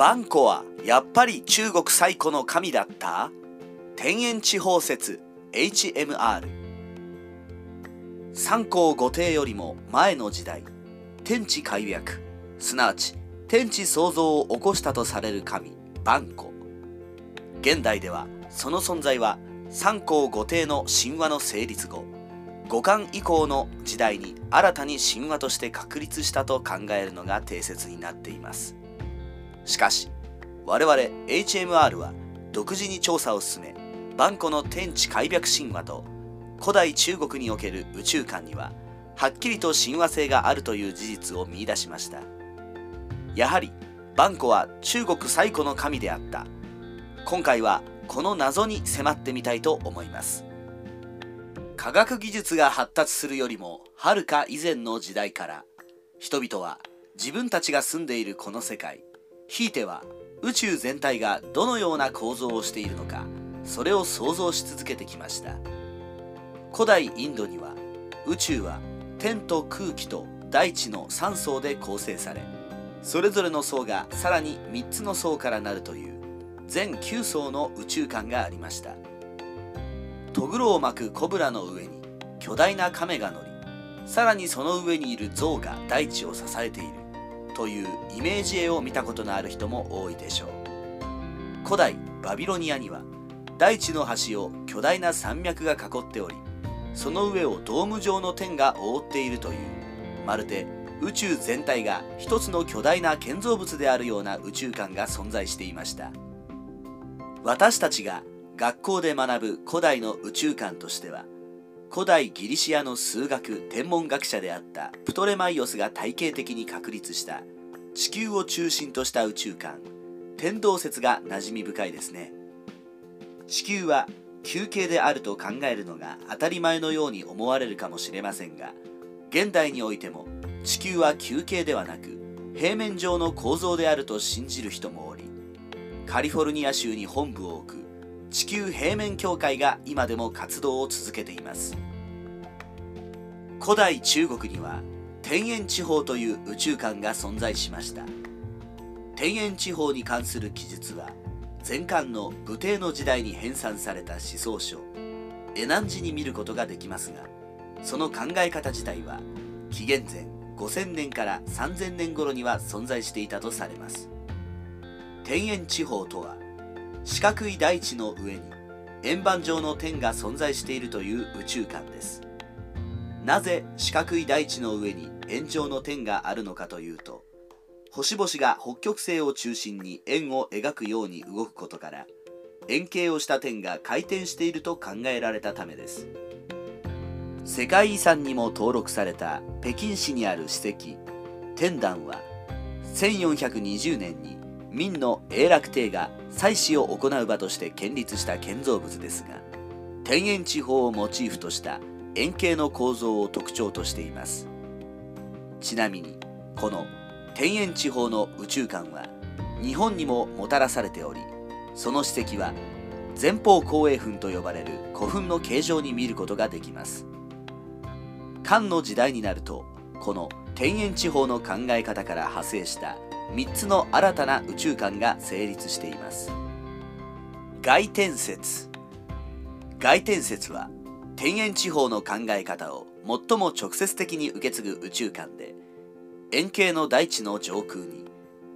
バンコはやっぱり中国最古の神だった？天延地方説 HMR 三皇五帝よりも前の時代天地開闢。すなわち天地創造を起こしたとされる神バンコ。現代ではその存在は三皇五帝の神話の成立後五冠以降の時代に新たに神話として確立したと考えるのが定説になっています。しかし我々 HMR は独自に調査を進め万古の天地開闢神話と古代中国における宇宙観にははっきりと親和性があるという事実を見出しました。やはり万古は中国最古の神であった。今回はこの謎に迫ってみたいと思います。科学技術が発達するよりもはるか以前の時代から人々は自分たちが住んでいるこの世界ひいては宇宙全体がどのような構造をしているのかそれを想像し続けてきました。古代インドには宇宙は天と空気と大地の3層で構成されそれぞれの層がさらに3つの層からなるという全9層の宇宙観がありました。トグロを巻くコブラの上に巨大な亀が乗りさらにその上にいる象が大地を支えている。というイメージ絵を見たことのある人も多いでしょう。古代バビロニアには大地の端を巨大な山脈が囲っておりその上をドーム状の天が覆っているというまるで宇宙全体が一つの巨大な建造物であるような宇宙観が存在していました。私たちが学校で学ぶ古代の宇宙観としては古代ギリシアの数学天文学者であったプトレマイオスが体系的に確立した地球を中心とした宇宙観。天動説が馴染み深いですね。地球は球形であると考えるのが当たり前のように思われるかもしれませんが現代においても地球は球形ではなく平面上の構造であると信じる人もおりカリフォルニア州に本部を置く地球平面協会が今でも活動を続けています。古代中国には天延地方という宇宙観が存在しました。天延地方に関する記述は前漢の武帝の時代に編纂された思想書エナンジに見ることができますがその考え方自体は紀元前5000年から3000年頃には存在していたとされます。天延地方とは四角い大地の上に円盤状の点が存在しているという宇宙観です。なぜ四角い大地の上に円状の点があるのかというと星々が北極星を中心に円を描くように動くことから円形をした点が回転していると考えられたためです。世界遺産にも登録された北京市にある史跡天壇は1420年に明の永楽帝が祭祀を行う場として建立した建造物ですが天円地方をモチーフとした円形の構造を特徴としています。ちなみにこの天円地方の宇宙観は日本にももたらされておりその史跡は前方後円墳と呼ばれる古墳の形状に見ることができます。漢の時代になるとこの天円地方の考え方から派生した3つの新たな宇宙観が成立しています。外天説。外天説は天円地方の考え方を最も直接的に受け継ぐ宇宙観で円形の大地の上空に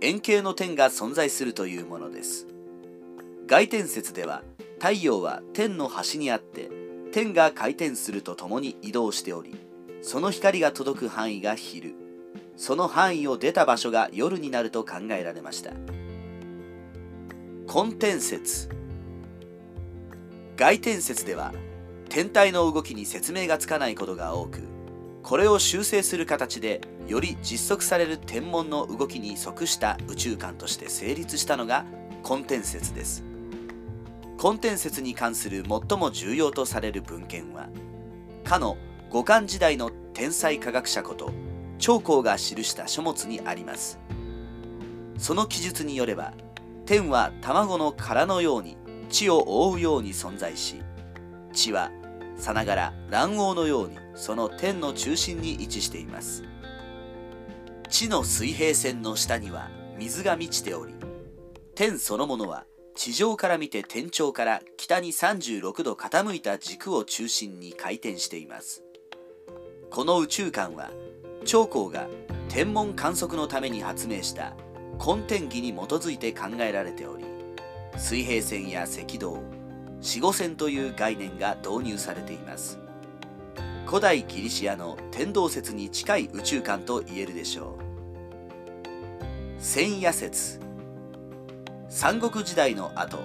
円形の天が存在するというものです。外天説では太陽は天の端にあって天が回転するとともに移動しておりその光が届く範囲が昼。その範囲を出た場所が夜になると考えられました。根天説外天説では天体の動きに説明がつかないことが多くこれを修正する形でより実測される天文の動きに即した宇宙観として成立したのが根天説です。根天説に関する最も重要とされる文献はかの五漢時代の天才科学者こと長江が記した書物にあります。その記述によれば天は卵の殻のように地を覆うように存在し地はさながら卵黄のようにその天の中心に位置しています。地の水平線の下には水が満ちており天そのものは地上から見て天頂から北に36度傾いた軸を中心に回転しています。この宇宙観は長江が天文観測のために発明した根天儀に基づいて考えられており水平線や赤道四五線という概念が導入されています。古代ギリシアの天動説に近い宇宙観と言えるでしょう。千夜説。三国時代の後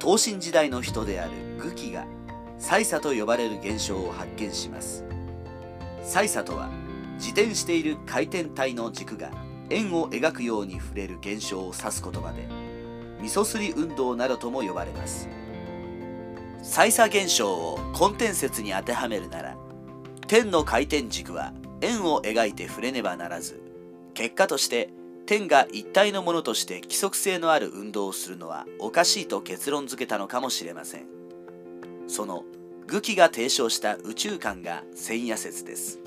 東晋時代の人である愚記が祭砂と呼ばれる現象を発見します。祭砂とは自転している回転体の軸が円を描くように触れる現象を指す言葉で味噌すり運動などとも呼ばれます。祭砂現象を根天説に当てはめるなら天の回転軸は円を描いて触れねばならず結果として天が一体のものとして規則性のある運動をするのはおかしいと結論付けたのかもしれません。その愚記が提唱した宇宙観が千夜説です。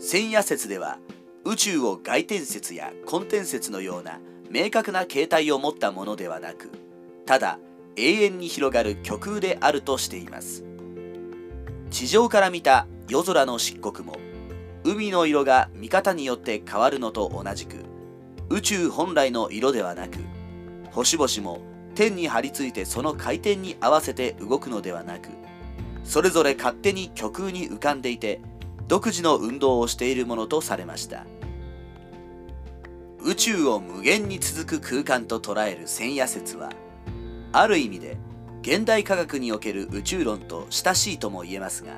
千夜説では宇宙を外天説や根天説のような明確な形態を持ったものではなくただ永遠に広がる極空であるとしています。地上から見た夜空の漆黒も海の色が見方によって変わるのと同じく宇宙本来の色ではなく星々も天に張り付いてその回転に合わせて動くのではなくそれぞれ勝手に虚空に浮かんでいて独自の運動をしているものとされました。宇宙を無限に続く空間と捉える千夜説はある意味で現代科学における宇宙論と親しいとも言えますが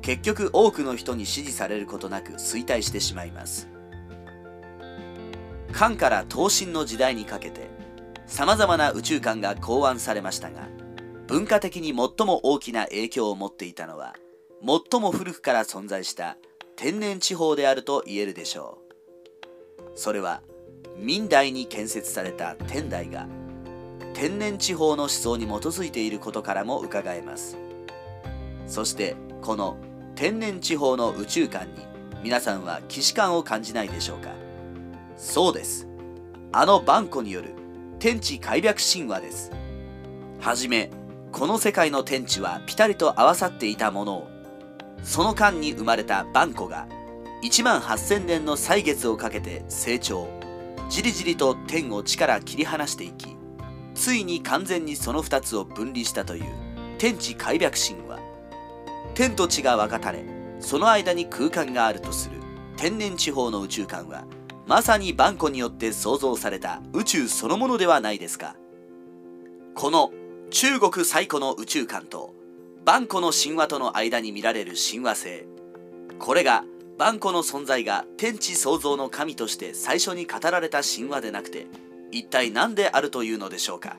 結局多くの人に支持されることなく衰退してしまいます。漢から東晋の時代にかけて様々な宇宙観が考案されましたが文化的に最も大きな影響を持っていたのは最も古くから存在した天然地方であると言えるでしょう。それは明代に建設された天台が天然地方の思想に基づいていることからも伺えます。そしてこの天然地方の宇宙観に皆さんは既視感を感じないでしょうか。そうです。あのバンコによる天地開闢神話です。はじめこの世界の天地はピタリと合わさっていたものをその間に生まれたバンコが1万8000年の歳月をかけて成長。じりじりと天を地から切り離していきついに完全にその2つを分離したという天地開闢神話。天と地が分かたれその間に空間があるとする天然地方の宇宙観はまさにバンコによって創造された宇宙そのものではないですか。この中国最古の宇宙観と万古の神話との間に見られる神話性。これが万古の存在が天地創造の神として最初に語られた神話でなくて一体何であるというのでしょうか。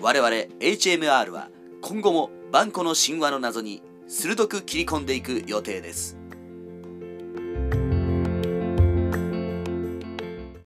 我々 HMR は今後も万古の神話の謎に鋭く切り込んでいく予定です。